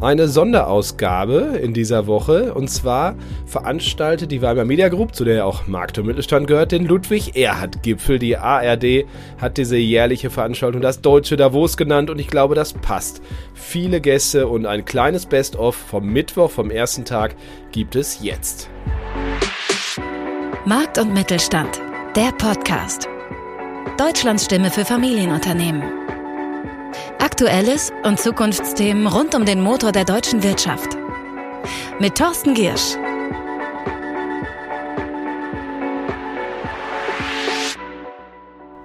eine Sonderausgabe in dieser Woche. Und zwar veranstaltet die Weimar Media Group, zu der ja auch Markt und Mittelstand gehört, den Ludwig Erhard Gipfel. Die ARD hat diese jährliche Veranstaltung das Deutsche Davos genannt und ich glaube, das passt. Viele Gäste und ein kleines Best-of vom Mittwoch, vom ersten Tag, gibt es jetzt. Markt und Mittelstand, der Podcast. Deutschlands Stimme für Familienunternehmen. Aktuelles und Zukunftsthemen rund um den Motor der deutschen Wirtschaft. Mit Thorsten Giersch.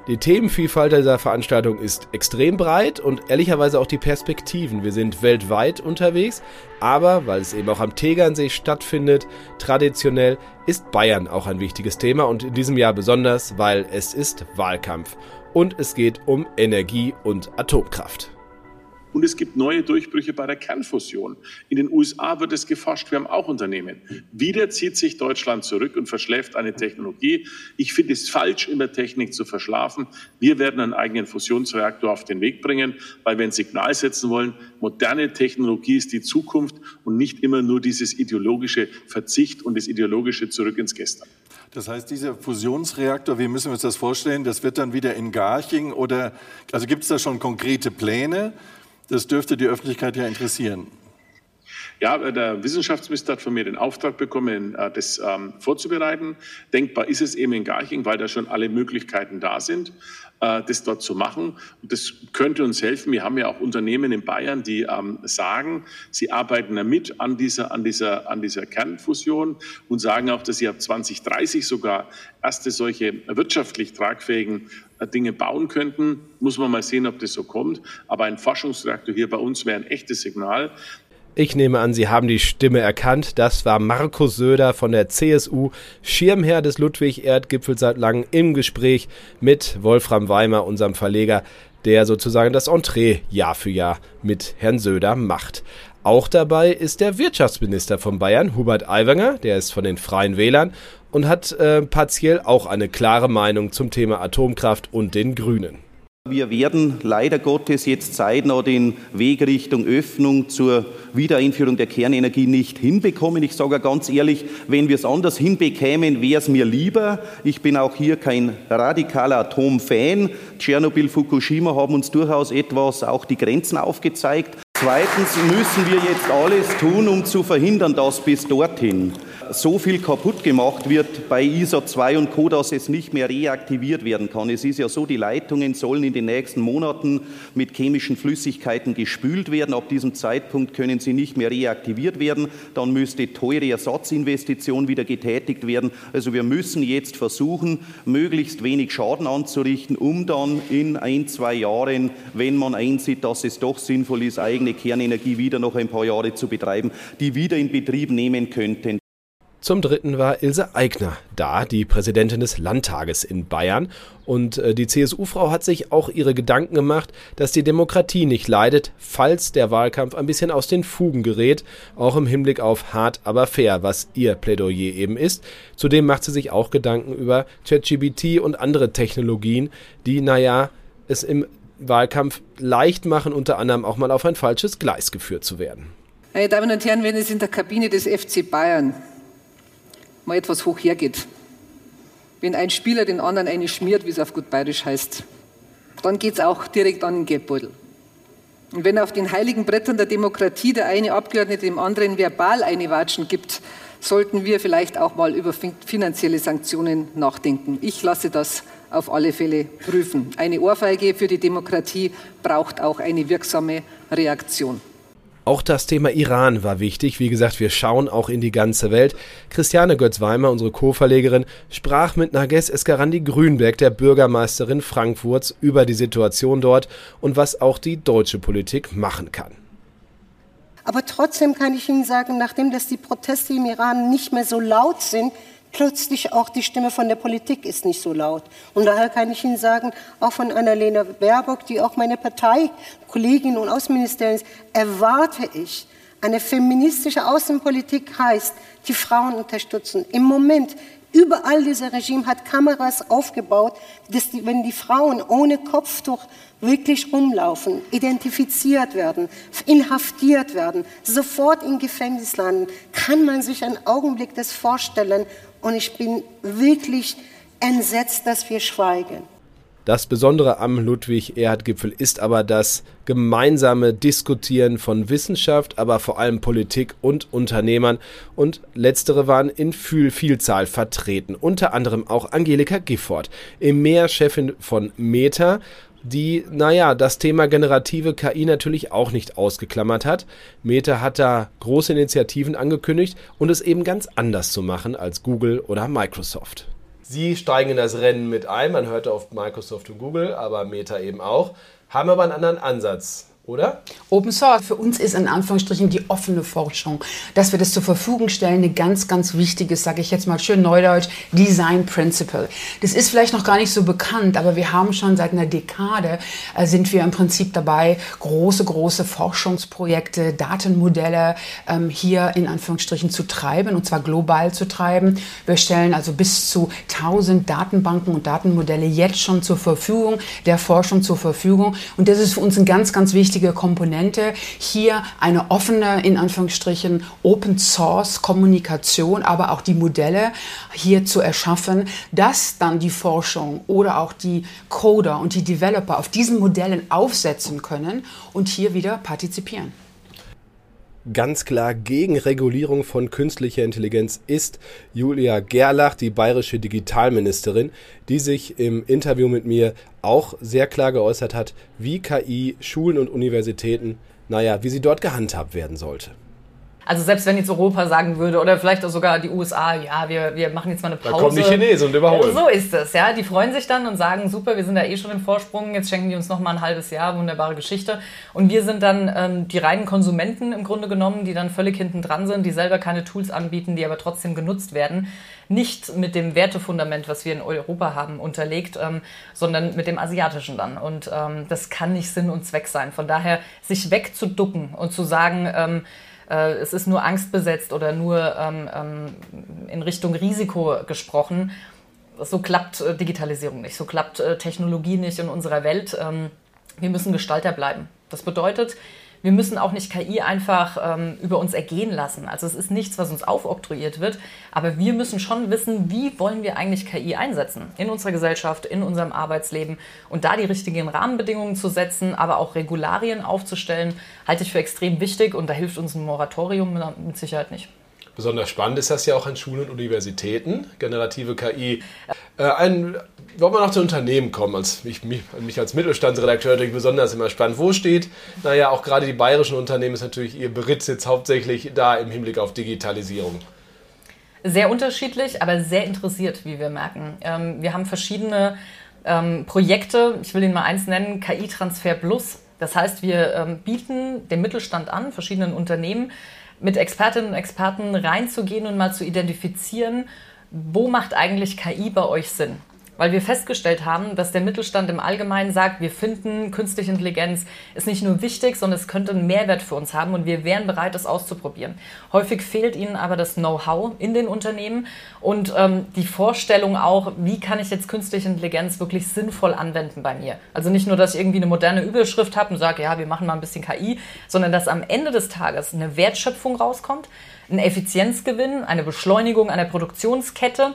Die Themenvielfalt dieser Veranstaltung ist extrem breit und ehrlicherweise auch die Perspektiven. Wir sind weltweit unterwegs, aber weil es eben auch am Tegernsee stattfindet, traditionell ist Bayern auch ein wichtiges Thema und in diesem Jahr besonders, weil es ist Wahlkampf und es geht um Energie und Atomkraft. Und es gibt neue Durchbrüche bei der Kernfusion. In den USA wird es geforscht, wir haben auch Unternehmen. Wieder zieht sich Deutschland zurück und verschläft eine Technologie. Ich finde es falsch, immer Technik zu verschlafen. Wir werden einen eigenen Fusionsreaktor auf den Weg bringen, weil wir ein Signal setzen wollen, moderne Technologie ist die Zukunft und nicht immer nur dieses ideologische Verzicht und das ideologische Zurück ins Gestern. Das heißt, dieser Fusionsreaktor, wie müssen wir uns das vorstellen? Das wird dann wieder in Garching oder, also gibt es da schon konkrete Pläne? Das dürfte die Öffentlichkeit ja interessieren. Ja, der Wissenschaftsminister hat von mir den Auftrag bekommen, äh, das ähm, vorzubereiten. Denkbar ist es eben in Garching, weil da schon alle Möglichkeiten da sind, äh, das dort zu machen. Und das könnte uns helfen. Wir haben ja auch Unternehmen in Bayern, die ähm, sagen, sie arbeiten damit an dieser, an, dieser, an dieser Kernfusion und sagen auch, dass sie ab 2030 sogar erste solche wirtschaftlich tragfähigen äh, Dinge bauen könnten. Muss man mal sehen, ob das so kommt. Aber ein Forschungsreaktor hier bei uns wäre ein echtes Signal. Ich nehme an, Sie haben die Stimme erkannt. Das war Markus Söder von der CSU, Schirmherr des Ludwig-Erd-Gipfels seit langem im Gespräch mit Wolfram Weimer, unserem Verleger, der sozusagen das Entree Jahr für Jahr mit Herrn Söder macht. Auch dabei ist der Wirtschaftsminister von Bayern, Hubert Aiwanger, der ist von den Freien Wählern und hat äh, partiell auch eine klare Meinung zum Thema Atomkraft und den Grünen. Wir werden leider Gottes jetzt zeitnah den Weg Richtung Öffnung zur Wiedereinführung der Kernenergie nicht hinbekommen. Ich sage ganz ehrlich, wenn wir es anders hinbekämen, wäre es mir lieber. Ich bin auch hier kein radikaler Atomfan. Tschernobyl, Fukushima haben uns durchaus etwas auch die Grenzen aufgezeigt. Zweitens müssen wir jetzt alles tun, um zu verhindern, dass bis dorthin so viel kaputt gemacht wird bei ISA 2 und Co., dass es nicht mehr reaktiviert werden kann. Es ist ja so, die Leitungen sollen in den nächsten Monaten mit chemischen Flüssigkeiten gespült werden. Ab diesem Zeitpunkt können sie nicht mehr reaktiviert werden. Dann müsste teure Ersatzinvestition wieder getätigt werden. Also wir müssen jetzt versuchen, möglichst wenig Schaden anzurichten, um dann in ein, zwei Jahren, wenn man einsieht, dass es doch sinnvoll ist, eigene Kernenergie wieder noch ein paar Jahre zu betreiben, die wieder in Betrieb nehmen könnten. Zum dritten war Ilse Aigner da, die Präsidentin des Landtages in Bayern. Und äh, die CSU-Frau hat sich auch ihre Gedanken gemacht, dass die Demokratie nicht leidet, falls der Wahlkampf ein bisschen aus den Fugen gerät, auch im Hinblick auf hart, aber fair, was ihr Plädoyer eben ist. Zudem macht sie sich auch Gedanken über ChatGBT und andere Technologien, die, naja, es im Wahlkampf leicht machen, unter anderem auch mal auf ein falsches Gleis geführt zu werden. Meine Damen und Herren, wenn es in der Kabine des FC Bayern mal etwas hoch hergeht. Wenn ein Spieler den anderen eine schmiert, wie es auf gut bayerisch heißt, dann geht es auch direkt an den Geldbeutel. Und wenn auf den heiligen Brettern der Demokratie der eine Abgeordnete dem anderen verbal eine Watschen gibt, sollten wir vielleicht auch mal über finanzielle Sanktionen nachdenken. Ich lasse das auf alle Fälle prüfen. Eine Ohrfeige für die Demokratie braucht auch eine wirksame Reaktion. Auch das Thema Iran war wichtig. Wie gesagt, wir schauen auch in die ganze Welt. Christiane Götz-Weimer, unsere Co-Verlegerin, sprach mit Nages Eskarandi Grünberg, der Bürgermeisterin Frankfurts, über die Situation dort und was auch die deutsche Politik machen kann. Aber trotzdem kann ich Ihnen sagen, nachdem dass die Proteste im Iran nicht mehr so laut sind, plötzlich auch die Stimme von der Politik ist nicht so laut. Und daher kann ich Ihnen sagen, auch von Annalena Baerbock, die auch meine Parteikollegin und Außenministerin ist, erwarte ich, eine feministische Außenpolitik heißt, die Frauen unterstützen. Im Moment Überall dieser Regime hat Kameras aufgebaut, dass die, wenn die Frauen ohne Kopftuch wirklich rumlaufen, identifiziert werden, inhaftiert werden, sofort in Gefängnis landen, kann man sich einen Augenblick das vorstellen. Und ich bin wirklich entsetzt, dass wir schweigen. Das Besondere am Ludwig-Erhard-Gipfel ist aber das gemeinsame Diskutieren von Wissenschaft, aber vor allem Politik und Unternehmern. Und letztere waren in Vielzahl vertreten. Unter anderem auch Angelika Gifford, EMEA-Chefin von Meta, die, naja, das Thema generative KI natürlich auch nicht ausgeklammert hat. Meta hat da große Initiativen angekündigt und es eben ganz anders zu machen als Google oder Microsoft. Sie steigen in das Rennen mit ein. Man hörte oft Microsoft und Google, aber Meta eben auch. Haben aber einen anderen Ansatz oder? Open Source für uns ist in Anführungsstrichen die offene Forschung, dass wir das zur Verfügung stellen, eine ganz, ganz wichtiges, sage ich jetzt mal schön neudeutsch, Design Principle. Das ist vielleicht noch gar nicht so bekannt, aber wir haben schon seit einer Dekade äh, sind wir im Prinzip dabei, große, große Forschungsprojekte, Datenmodelle ähm, hier in Anführungsstrichen zu treiben und zwar global zu treiben. Wir stellen also bis zu 1000 Datenbanken und Datenmodelle jetzt schon zur Verfügung, der Forschung zur Verfügung und das ist für uns ein ganz, ganz wichtiges wichtige Komponente, hier eine offene, in Anführungsstrichen, Open Source Kommunikation, aber auch die Modelle hier zu erschaffen, dass dann die Forschung oder auch die Coder und die Developer auf diesen Modellen aufsetzen können und hier wieder partizipieren ganz klar gegen Regulierung von künstlicher Intelligenz ist Julia Gerlach, die bayerische Digitalministerin, die sich im Interview mit mir auch sehr klar geäußert hat, wie KI Schulen und Universitäten, naja, wie sie dort gehandhabt werden sollte. Also selbst wenn jetzt Europa sagen würde oder vielleicht auch sogar die USA, ja, wir, wir machen jetzt mal eine Pause. Da kommen die Chinesen und überholen. So ist es, ja. Die freuen sich dann und sagen, super, wir sind da eh schon im Vorsprung, jetzt schenken die uns noch mal ein halbes Jahr, wunderbare Geschichte. Und wir sind dann ähm, die reinen Konsumenten im Grunde genommen, die dann völlig hinten dran sind, die selber keine Tools anbieten, die aber trotzdem genutzt werden. Nicht mit dem Wertefundament, was wir in Europa haben, unterlegt, ähm, sondern mit dem asiatischen dann. Und ähm, das kann nicht Sinn und Zweck sein. Von daher sich wegzuducken und zu sagen, ähm, äh, es ist nur angstbesetzt oder nur ähm, ähm, in Richtung Risiko gesprochen. So klappt äh, Digitalisierung nicht, so klappt äh, Technologie nicht in unserer Welt. Ähm, wir müssen Gestalter bleiben. Das bedeutet, wir müssen auch nicht KI einfach ähm, über uns ergehen lassen. Also es ist nichts, was uns aufoktroyiert wird, aber wir müssen schon wissen, wie wollen wir eigentlich KI einsetzen in unserer Gesellschaft, in unserem Arbeitsleben und da die richtigen Rahmenbedingungen zu setzen, aber auch Regularien aufzustellen, halte ich für extrem wichtig und da hilft uns ein Moratorium mit Sicherheit nicht. Besonders spannend ist das ja auch an Schulen und Universitäten, generative KI. Äh, ein, wollen wir noch zu Unternehmen kommen? Als mich, mich, mich als Mittelstandsredakteur natürlich besonders immer spannend. Wo steht, naja, auch gerade die bayerischen Unternehmen ist natürlich ihr Beritt jetzt hauptsächlich da im Hinblick auf Digitalisierung. Sehr unterschiedlich, aber sehr interessiert, wie wir merken. Ähm, wir haben verschiedene ähm, Projekte, ich will Ihnen mal eins nennen, KI Transfer Plus. Das heißt, wir ähm, bieten dem Mittelstand an, verschiedenen Unternehmen, mit Expertinnen und Experten reinzugehen und mal zu identifizieren, wo macht eigentlich KI bei euch Sinn? Weil wir festgestellt haben, dass der Mittelstand im Allgemeinen sagt, wir finden, künstliche Intelligenz ist nicht nur wichtig, sondern es könnte einen Mehrwert für uns haben und wir wären bereit, das auszuprobieren. Häufig fehlt ihnen aber das Know-how in den Unternehmen und ähm, die Vorstellung auch, wie kann ich jetzt künstliche Intelligenz wirklich sinnvoll anwenden bei mir. Also nicht nur, dass ich irgendwie eine moderne Überschrift habe und sage, ja, wir machen mal ein bisschen KI, sondern dass am Ende des Tages eine Wertschöpfung rauskommt, ein Effizienzgewinn, eine Beschleunigung einer Produktionskette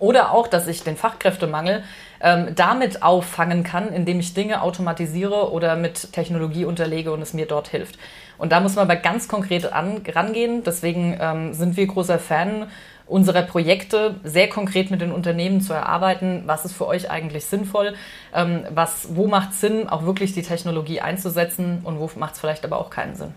oder auch, dass ich den Fachkräftemangel ähm, damit auffangen kann, indem ich Dinge automatisiere oder mit Technologie unterlege und es mir dort hilft. Und da muss man aber ganz konkret an, rangehen. Deswegen ähm, sind wir großer Fan unserer Projekte, sehr konkret mit den Unternehmen zu erarbeiten, was ist für euch eigentlich sinnvoll, ähm, was, wo macht es Sinn, auch wirklich die Technologie einzusetzen und wo macht es vielleicht aber auch keinen Sinn.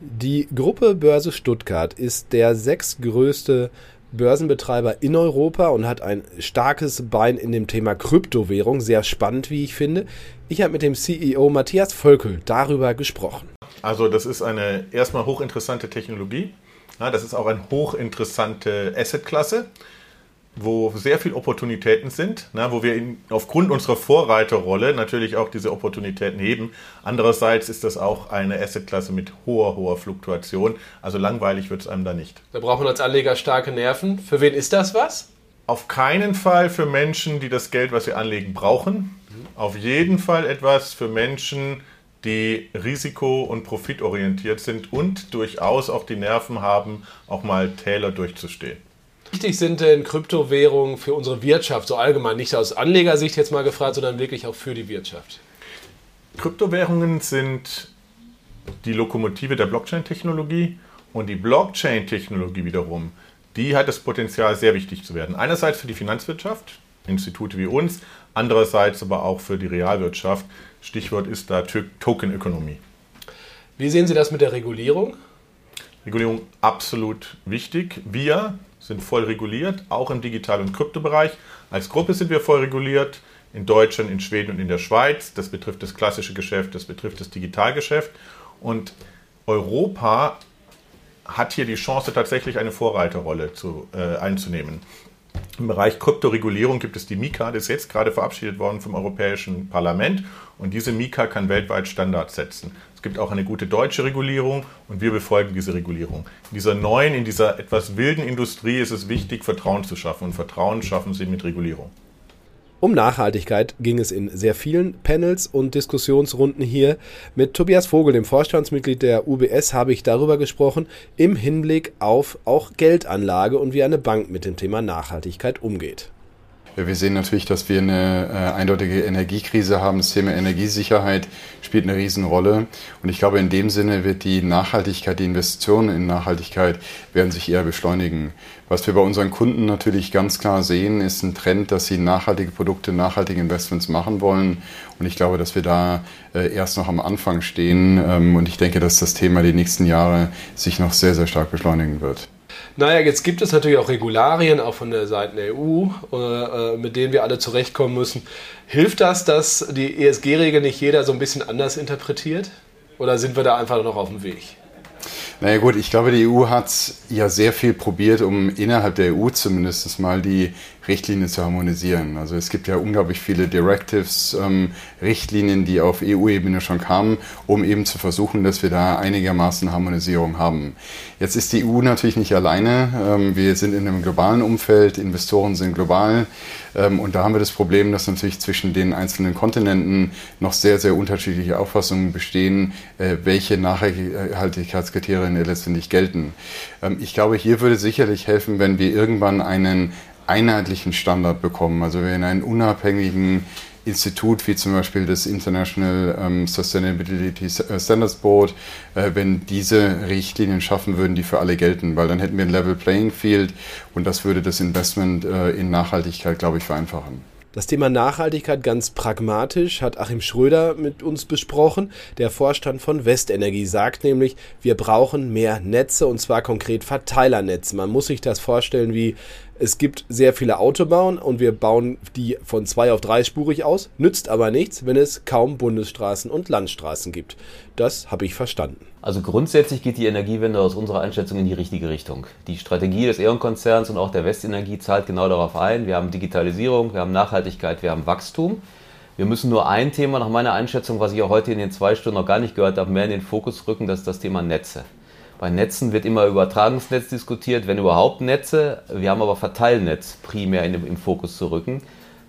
Die Gruppe Börse Stuttgart ist der sechstgrößte Börsenbetreiber in Europa und hat ein starkes Bein in dem Thema Kryptowährung. Sehr spannend, wie ich finde. Ich habe mit dem CEO Matthias Völkel darüber gesprochen. Also das ist eine erstmal hochinteressante Technologie. Das ist auch eine hochinteressante Assetklasse wo sehr viele Opportunitäten sind, na, wo wir in, aufgrund unserer Vorreiterrolle natürlich auch diese Opportunitäten heben. Andererseits ist das auch eine Assetklasse mit hoher, hoher Fluktuation. Also langweilig wird es einem da nicht. Da braucht man als Anleger starke Nerven. Für wen ist das was? Auf keinen Fall für Menschen, die das Geld, was sie anlegen, brauchen. Auf jeden Fall etwas für Menschen, die risiko- und profitorientiert sind und durchaus auch die Nerven haben, auch mal Täler durchzustehen. Wichtig sind denn Kryptowährungen für unsere Wirtschaft, so allgemein, nicht aus Anlegersicht jetzt mal gefragt, sondern wirklich auch für die Wirtschaft? Kryptowährungen sind die Lokomotive der Blockchain-Technologie und die Blockchain-Technologie wiederum, die hat das Potenzial, sehr wichtig zu werden. Einerseits für die Finanzwirtschaft, Institute wie uns, andererseits aber auch für die Realwirtschaft. Stichwort ist da Tokenökonomie. Wie sehen Sie das mit der Regulierung? Regulierung absolut wichtig. Wir sind voll reguliert, auch im Digital- und Kryptobereich. Als Gruppe sind wir voll reguliert, in Deutschland, in Schweden und in der Schweiz. Das betrifft das klassische Geschäft, das betrifft das Digitalgeschäft. Und Europa hat hier die Chance, tatsächlich eine Vorreiterrolle zu, äh, einzunehmen. Im Bereich Kryptoregulierung gibt es die MiCA, das ist jetzt gerade verabschiedet worden vom Europäischen Parlament. Und diese MiCA kann weltweit Standards setzen. Es gibt auch eine gute deutsche Regulierung und wir befolgen diese Regulierung. In dieser neuen, in dieser etwas wilden Industrie ist es wichtig, Vertrauen zu schaffen. Und Vertrauen schaffen Sie mit Regulierung. Um Nachhaltigkeit ging es in sehr vielen Panels und Diskussionsrunden hier. Mit Tobias Vogel, dem Vorstandsmitglied der UBS, habe ich darüber gesprochen, im Hinblick auf auch Geldanlage und wie eine Bank mit dem Thema Nachhaltigkeit umgeht. Wir sehen natürlich, dass wir eine äh, eindeutige Energiekrise haben. Das Thema Energiesicherheit spielt eine Riesenrolle. Und ich glaube, in dem Sinne wird die Nachhaltigkeit, die Investitionen in Nachhaltigkeit werden sich eher beschleunigen. Was wir bei unseren Kunden natürlich ganz klar sehen, ist ein Trend, dass sie nachhaltige Produkte, nachhaltige Investments machen wollen. Und ich glaube, dass wir da äh, erst noch am Anfang stehen. Ähm, und ich denke, dass das Thema die nächsten Jahre sich noch sehr, sehr stark beschleunigen wird. Naja, jetzt gibt es natürlich auch Regularien, auch von der Seite der EU, äh, mit denen wir alle zurechtkommen müssen. Hilft das, dass die ESG-Regel nicht jeder so ein bisschen anders interpretiert? Oder sind wir da einfach noch auf dem Weg? Naja gut, ich glaube, die EU hat ja sehr viel probiert, um innerhalb der EU zumindest mal die Richtlinie zu harmonisieren. Also es gibt ja unglaublich viele Directives, ähm, Richtlinien, die auf EU-Ebene schon kamen, um eben zu versuchen, dass wir da einigermaßen Harmonisierung haben. Jetzt ist die EU natürlich nicht alleine. Ähm, wir sind in einem globalen Umfeld, Investoren sind global ähm, und da haben wir das Problem, dass natürlich zwischen den einzelnen Kontinenten noch sehr, sehr unterschiedliche Auffassungen bestehen, äh, welche Nachhaltigkeitskriterien letztendlich gelten. Ähm, ich glaube, hier würde sicherlich helfen, wenn wir irgendwann einen einheitlichen Standard bekommen. Also wir in einen unabhängigen Institut wie zum Beispiel das International ähm, Sustainability äh, Standards Board, äh, wenn diese Richtlinien schaffen würden, die für alle gelten, weil dann hätten wir ein Level Playing Field und das würde das Investment äh, in Nachhaltigkeit, glaube ich, vereinfachen. Das Thema Nachhaltigkeit ganz pragmatisch hat Achim Schröder mit uns besprochen. Der Vorstand von Westenergie sagt nämlich, wir brauchen mehr Netze und zwar konkret Verteilernetze. Man muss sich das vorstellen wie es gibt sehr viele Autobahnen und wir bauen die von zwei auf dreispurig aus, nützt aber nichts, wenn es kaum Bundesstraßen und Landstraßen gibt. Das habe ich verstanden. Also grundsätzlich geht die Energiewende aus unserer Einschätzung in die richtige Richtung. Die Strategie des E.ON-Konzerns und auch der Westenergie zahlt genau darauf ein. Wir haben Digitalisierung, wir haben Nachhaltigkeit, wir haben Wachstum. Wir müssen nur ein Thema nach meiner Einschätzung, was ich auch heute in den zwei Stunden noch gar nicht gehört habe, mehr in den Fokus rücken, das ist das Thema Netze. Bei Netzen wird immer Übertragungsnetz diskutiert, wenn überhaupt Netze. Wir haben aber Verteilnetz primär in, im Fokus zu rücken.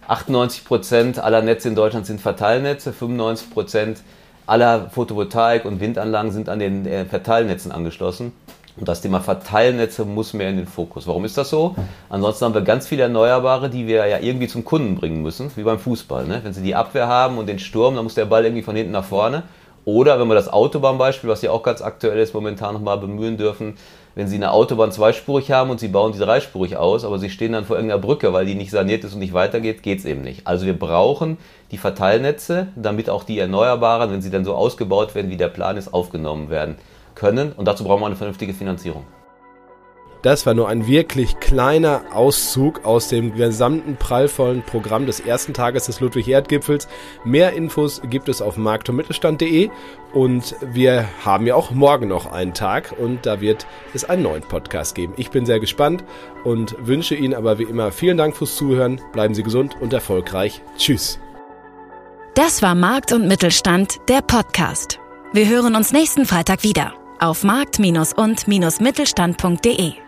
98 Prozent aller Netze in Deutschland sind Verteilnetze, 95 Prozent aller Photovoltaik- und Windanlagen sind an den äh, Verteilnetzen angeschlossen. Und das Thema Verteilnetze muss mehr in den Fokus. Warum ist das so? Ansonsten haben wir ganz viele Erneuerbare, die wir ja irgendwie zum Kunden bringen müssen, wie beim Fußball. Ne? Wenn Sie die Abwehr haben und den Sturm, dann muss der Ball irgendwie von hinten nach vorne. Oder wenn wir das Autobahnbeispiel, was ja auch ganz aktuell ist, momentan nochmal bemühen dürfen, wenn Sie eine Autobahn zweispurig haben und Sie bauen sie dreispurig aus, aber Sie stehen dann vor irgendeiner Brücke, weil die nicht saniert ist und nicht weitergeht, geht es eben nicht. Also wir brauchen die Verteilnetze, damit auch die Erneuerbaren, wenn sie dann so ausgebaut werden, wie der Plan ist, aufgenommen werden können. Und dazu brauchen wir eine vernünftige Finanzierung. Das war nur ein wirklich kleiner Auszug aus dem gesamten prallvollen Programm des ersten Tages des Ludwig-Erd-Gipfels. Mehr Infos gibt es auf markt- und mittelstand.de und wir haben ja auch morgen noch einen Tag und da wird es einen neuen Podcast geben. Ich bin sehr gespannt und wünsche Ihnen aber wie immer vielen Dank fürs Zuhören. Bleiben Sie gesund und erfolgreich. Tschüss. Das war Markt und Mittelstand, der Podcast. Wir hören uns nächsten Freitag wieder auf markt- und-mittelstand.de.